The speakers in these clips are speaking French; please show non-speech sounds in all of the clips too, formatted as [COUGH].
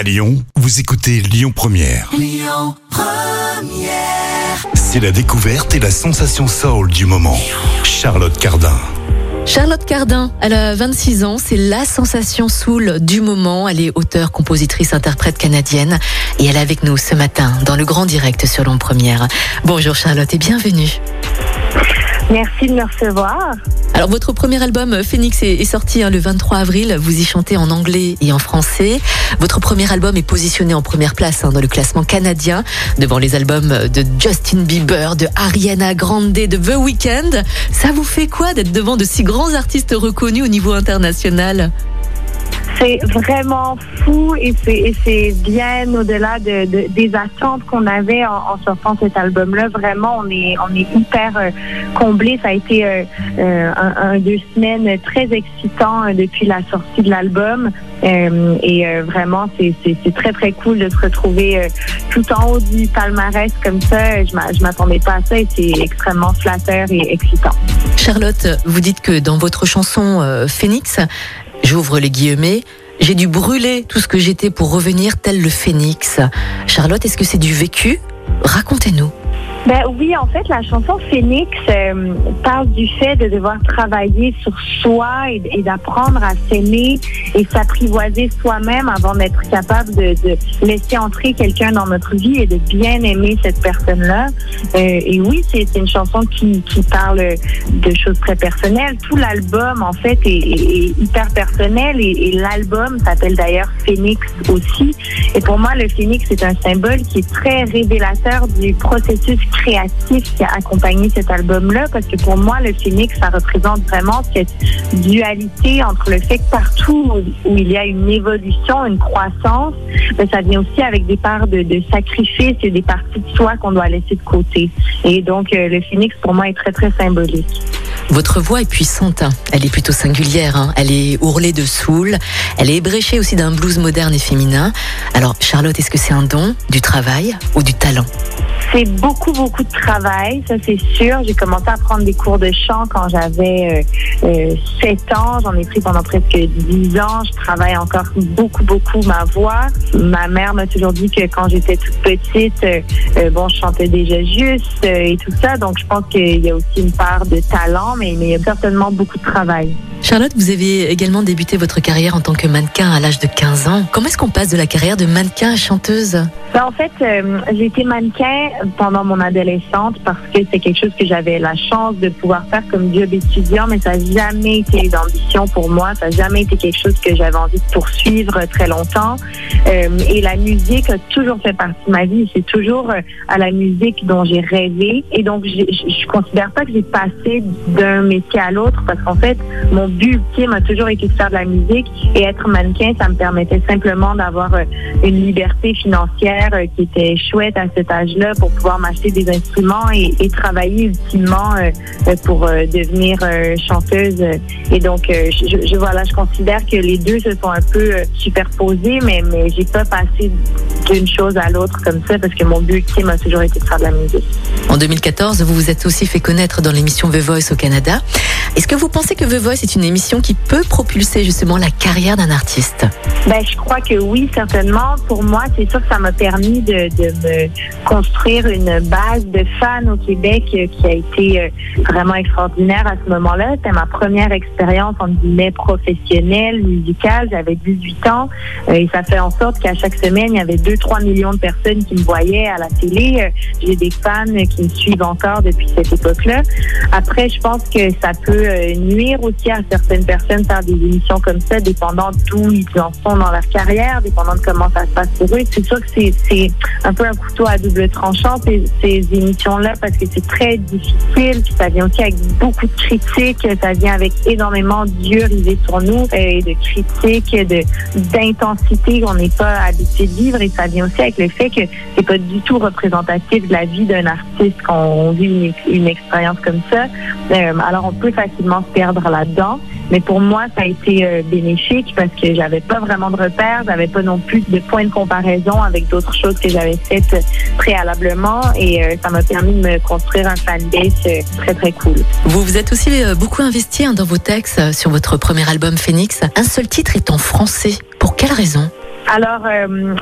À Lyon, vous écoutez Lyon Première. C'est la découverte et la sensation soul du moment. Charlotte Cardin. Charlotte Cardin, elle a 26 ans, c'est la sensation soul du moment. Elle est auteure, compositrice, interprète canadienne et elle est avec nous ce matin dans le grand direct sur Lyon Première. Bonjour Charlotte et bienvenue. Merci de me recevoir. Alors votre premier album Phoenix est, est sorti hein, le 23 avril. Vous y chantez en anglais et en français. Votre premier album est positionné en première place hein, dans le classement canadien, devant les albums de Justin Bieber, de Ariana Grande, de The Weeknd. Ça vous fait quoi d'être devant de si grands artistes reconnus au niveau international? C'est vraiment fou et c'est bien au-delà de, de- des attentes qu'on avait en, sortant cet album-là. Vraiment, on est on est hyper euh, comblés. Ça a été euh, euh, un, deux semaines très excitant euh, depuis la sortie de l'album. Et vraiment, c'est très très cool de se retrouver tout en haut du palmarès comme ça. Je je m'attendais pas à ça et c'est extrêmement flatteur et excitant. Charlotte, vous dites que dans votre chanson Phoenix, j'ouvre les guillemets, j'ai dû brûler tout ce que j'étais pour revenir tel le phénix. Charlotte, est-ce que c'est du vécu? Racontez-nous. Ben oui, en fait, la chanson Phoenix euh, parle du fait de devoir travailler sur soi et, d'apprendre à s'aimer et s'apprivoiser soi-même avant d'être capable de, laisser entrer quelqu'un dans notre vie et de bien aimer cette personne-là. Euh, et oui, c'est une chanson qui, qui parle de choses très personnelles. Tout l'album, en fait, est, est- est hyper personnel et, et l'album s'appelle d'ailleurs Phoenix aussi. Et pour moi, le phénix, c'est un symbole qui est très révélateur du processus créatif qui a accompagné cet album-là, parce que pour moi, le phénix, ça représente vraiment cette dualité entre le fait que partout où il y a une évolution, une croissance, ben, ça vient aussi avec des parts de, de sacrifice et des parties de soi qu'on doit laisser de côté. Et donc, euh, le phénix, pour moi, est très, très symbolique. Votre voix est puissante, hein. elle est plutôt singulière, hein. elle est ourlée de soul, elle est ébréchée aussi d'un blues moderne et féminin. Alors Charlotte, est-ce que c'est un don, du travail ou du talent? C'est beaucoup, beaucoup de travail, ça c'est sûr. J'ai commencé à prendre des cours de chant quand j'avais euh, euh, 7 ans. J'en ai pris pendant presque 10 ans. Je travaille encore beaucoup, beaucoup ma voix. Ma mère m'a toujours dit que quand j'étais toute petite, euh, euh, bon, je chantais déjà juste euh, et tout ça. Donc je pense qu'il y a aussi une part de talent, mais il y a certainement beaucoup de travail. Charlotte, vous avez également débuté votre carrière en tant que mannequin à l'âge de 15 ans. Comment est-ce qu'on passe de la carrière de mannequin à chanteuse? Ben, en fait, euh, j'ai été mannequin pendant mon adolescente parce que c'est quelque chose que j'avais la chance de pouvoir faire comme job étudiant, mais ça n'a jamais été une ambition pour moi. Ça n'a jamais été quelque chose que j'avais envie de poursuivre très longtemps. Euh, et la musique a toujours fait partie de ma vie. C'est toujours euh, à la musique dont j'ai rêvé. Et donc, je je considère pas que j'ai passé d'un métier à l'autre parce qu'en fait, mon but ultime a toujours été de faire de la musique et être mannequin, ça me permettait simplement d'avoir une liberté financière euh, qui était chouette à cet âge-là pour pouvoir m'acheter des instruments et, travailler ultimement euh, euh, pour devenir chanteuse. Et donc, je, je, voilà, je considère que les deux se sont un peu superposés, mais, mais j'ai pas passé d'une chose à l'autre comme ça parce que mon but ultime a toujours été de faire de la musique. En 2014, vous vous êtes aussi fait connaître dans l'émission The Voice au Canada. Est-ce que vous pensez que The Voice est une émission qui peut propulser justement la carrière d'un artiste? Ben, je crois que oui, certainement. Pour moi, c'est sûr que ça m'a permis de, de me construire une base de fans au Québec euh, qui a été euh, vraiment extraordinaire à ce moment-là. C'était ma première expérience, en guillemets, professionnelle, musicale. J'avais 18 ans euh, et ça fait en sorte qu'à chaque semaine, il y avait 2-3 millions de personnes qui me voyaient à la télé. Euh, J'ai des fans qui me suivent encore depuis cette époque-là. Après, je pense que ça peut euh, nuire aussi à certaines personnes faire des émissions comme ça, dépendant d'où ils en sont dans leur carrière, dépendant de comment ça se passe pour eux. C'est sûr que c'est- un peu un couteau à double tranchant, ces, émissions-là, parce que c'est très difficile, puis ça vient aussi avec beaucoup de critiques, ça vient avec énormément d'yeux rivés sur nous, et de critiques, d'intensité qu'on n'est pas habitué de vivre, vient aussi avec le fait que c'est pas du tout représentatif de la vie d'un artiste quand on vit une, expérience comme ça. Euh, alors on peut facilement se perdre là-dedans. Mais pour moi, ça a été euh, bénéfique parce que j'avais pas vraiment de repères, j'avais pas non plus de point de comparaison avec d'autres choses que j'avais faites préalablement et euh, ça m'a permis de me construire un fanbase très très cool. Vous vous êtes aussi beaucoup investi hein, dans vos textes sur votre premier album Phoenix. Un seul titre est en français. Pour quelle raison? Alors, euh,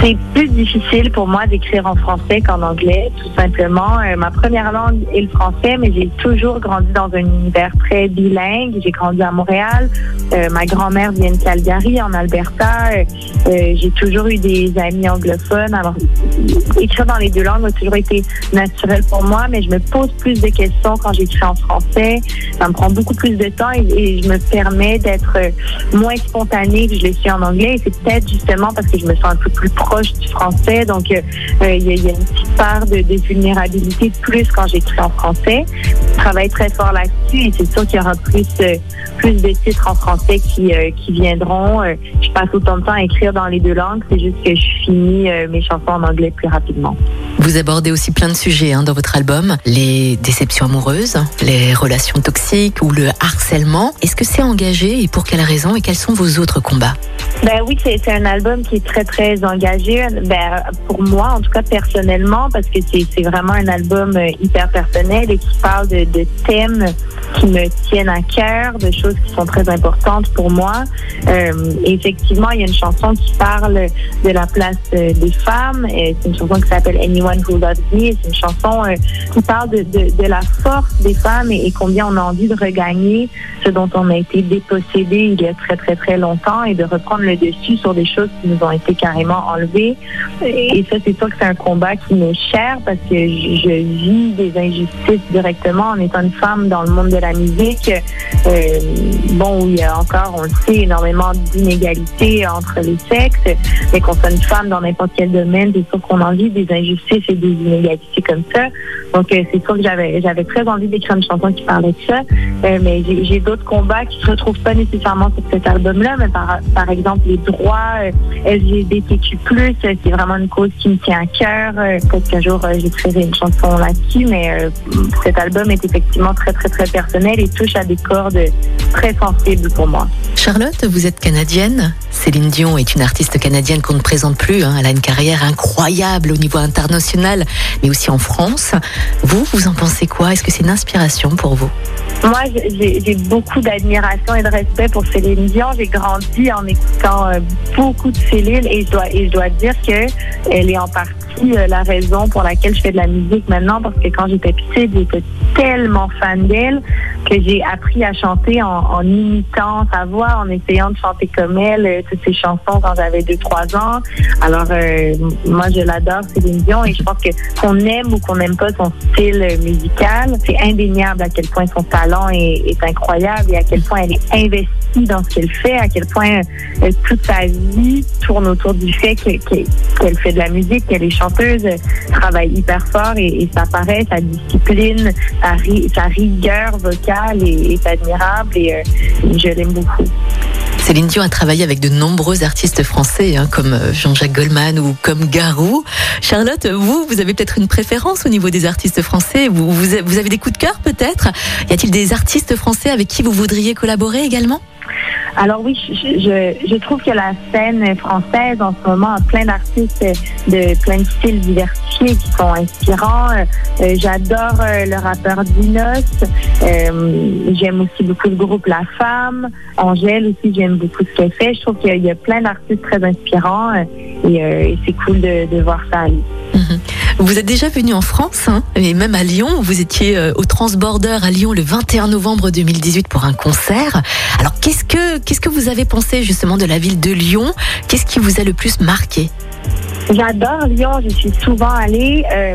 c'est plus difficile pour moi d'écrire en français qu'en anglais, tout simplement. Euh, ma première langue est le français, mais j'ai toujours grandi dans un univers très bilingue. J'ai grandi à Montréal. Euh, ma grand-mère vient de Calgary, en Alberta. j'ai toujours eu des amis anglophones. Alors, écrire dans les deux langues a toujours été naturel pour moi, mais je me pose plus de questions quand j'écris en français. Ça me prend beaucoup plus de temps et, je me permets d'être moins spontanée que je le suis en anglais. Peut-être justement parce que je me sens un peu plus proche du français. Donc, euh, euh, il y, a une petite part de, vulnérabilité de plus quand j'écris en français. Je travaille très fort là-dessus et c'est sûr qu'il y aura plus, euh, plus de titres en français qui, qui viendront. je passe autant de temps à écrire dans les deux langues. C'est juste que je finis mes chansons en anglais plus rapidement. Vous abordez aussi plein de sujets hein, dans votre album. Les déceptions amoureuses, les relations toxiques ou le harcèlement. Est-ce que c'est engagé et pour quelles raisons et quels sont vos autres combats? Ben oui, c'est un album qui est très, très engagé. Ben, pour moi, en tout cas personnellement, parce que c'est vraiment un album euh, hyper personnel et qui parle de, de thèmes qui me tiennent à cœur, de choses qui sont très importantes pour moi. Euh, effectivement, il y a une chanson qui parle de la place euh, des femmes. C'est une chanson qui s'appelle Anyone Who Loves Me. C'est une chanson euh, qui parle de, la force des femmes et, combien on a envie de regagner ce dont on a été dépossédé il y a très, très, très longtemps et de reprendre le dessus sur des choses qui nous ont été carrément enlevées. Et ça, c'est sûr que c'est un combat qui m'est cher parce que je, vis des injustices directement en étant une femme dans le monde de la musique, euh, bon, il y a encore, on le sait, énormément d'inégalités entre les sexes, mais qu'on soit une femme dans n'importe quel domaine, c'est sûr qu'on en vit des injustices et des inégalités comme ça. Donc, euh, c'est sûr que j'avais, j'avais très envie d'écrire une chanson qui parlait de ça, euh, mais j'ai, d'autres combats qui se retrouvent pas nécessairement sur cet album-là, mais par, par exemple, les droits LGBTQ+, c'est vraiment une cause qui me tient à cœur. Peut-être qu'un jour, j'écrirai une chanson là-dessus, mais cet album est effectivement très, très, très personnel et touche à des cordes très sensibles pour moi. Charlotte, vous êtes canadienne. Céline Dion est une artiste canadienne qu'on ne présente plus. Hein. Elle a une carrière incroyable au niveau international, mais aussi en France. Vous, vous en pensez quoi? Est-ce que c'est une inspiration pour vous? Moi, j'ai beaucoup d'admiration et de respect pour Céline Dion. J'ai grandi en écoutant euh, beaucoup de Céline et je dois, et je dois dire que elle est en partie euh, la raison pour laquelle je fais de la musique maintenant, parce que quand j'étais petite, j'étais tellement fan d'elle que j'ai appris à chanter en, imitant sa voix, en essayant de chanter comme elle, euh, toutes ses chansons quand j'avais 2-3 ans. Alors, euh, moi, je l'adore, Céline Dion, et je pense que qu'on aime ou qu'on n'aime pas son style musical, c'est indéniable à quel point son talent est, incroyable et à quel point elle est investie dans ce qu'elle fait, à quel point euh, toute sa vie tourne autour du fait qu'elle fait de la musique, qu'elle est chanteuse, travaille hyper fort et, ça paraît, sa discipline, sa, rigueur vocale est, admirable et euh, je l'aime beaucoup. Céline Dion a travaillé avec de nombreux artistes français, hein, comme euh, Jean-Jacques Goldman ou comme Garou. Charlotte, vous, vous avez peut-être une préférence au niveau des artistes français vous, vous avez des coups de cœur peut-être? Y a-t-il des artistes français avec qui vous voudriez collaborer également? Alors oui, je, trouve que la scène française en ce moment a plein d'artistes de plein de styles diversifiés qui sont inspirants. Euh, j'adore euh, le rappeur Dinos. Euh, j'aime aussi beaucoup le groupe La Femme. Angèle aussi, j'aime beaucoup ce qu'elle fait. Je trouve qu'il y, a plein d'artistes très inspirants et, c'est cool de, voir ça aller. Vous êtes déjà venu en France, hein, et même à Lyon. Vous étiez au Transborder à Lyon le 21 novembre 2018 pour un concert. Alors qu'est-ce que qu'est-ce que vous avez pensé justement de la ville de Lyon? Qu'est-ce qui vous a le plus marqué? J'adore Lyon, je suis souvent allée. Euh,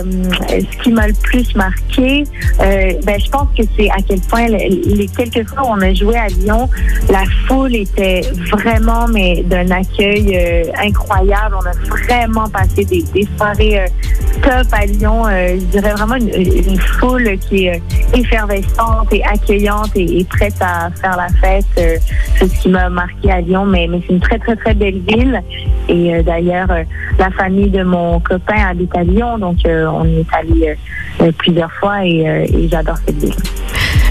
ce qui m'a le plus marqué, euh, ben, je pense que c'est à quel point les, quelques fois où on a joué à Lyon, la foule était vraiment mais d'un accueil euh, incroyable. On a vraiment passé des, soirées top à Lyon. je dirais vraiment une, foule qui est effervescente et accueillante et, prête à faire la fête. c'est ce qui m'a marqué à Lyon, mais, mais c'est une très très très belle ville. Et d'ailleurs, la famille de mon copain habite à Lyon, donc euh, on y est allé euh, euh, plusieurs fois et, j'adore cette ville.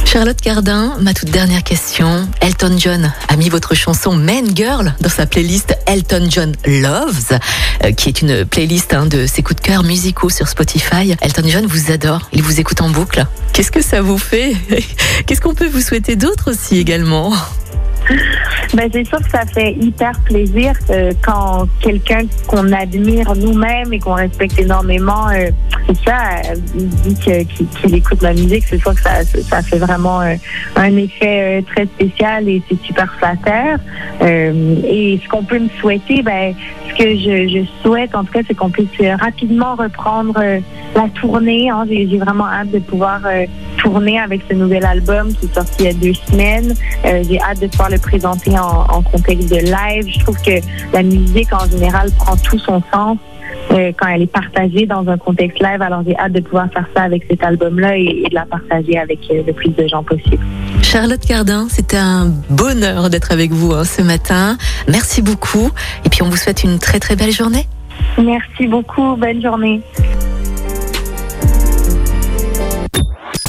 Charlotte Cardin, ma toute dernière question. Elton John a mis votre chanson Man Girl dans sa playlist Elton John Loves, qui est une playlist hein, de ses coups de cœur musicaux sur Spotify. Elton John vous adore, il vous écoute en boucle. Qu'est-ce que ça vous fait? [LAUGHS] Qu'est-ce qu'on peut vous souhaiter d'autre aussi également? Ben, c'est sûr que ça fait hyper plaisir euh, quand quelqu'un qu'on admire nous-mêmes et qu'on respecte énormément, euh, c'est ça, euh, dit qu'il écoute la musique. C'est sûr que ça, ça fait vraiment euh, un effet euh, très spécial et c'est super flatteur. Euh, et ce qu'on peut me souhaiter, ben, ce que je, je souhaite, en tout cas, c'est qu'on puisse rapidement reprendre la tournée. hein. J'ai vraiment hâte de pouvoir avec ce nouvel album qui est sorti il y a deux semaines. Euh, J'ai hâte de pouvoir le présenter en, en contexte de live. Je trouve que la musique en général prend tout son sens euh, quand elle est partagée dans un contexte live. Alors j'ai hâte de pouvoir faire ça avec cet album-là et, et de la partager avec euh, le plus de gens possible. Charlotte Cardin, c'était un bonheur d'être avec vous hein, ce matin. Merci beaucoup. Et puis on vous souhaite une très très belle journée. Merci beaucoup. Bonne journée.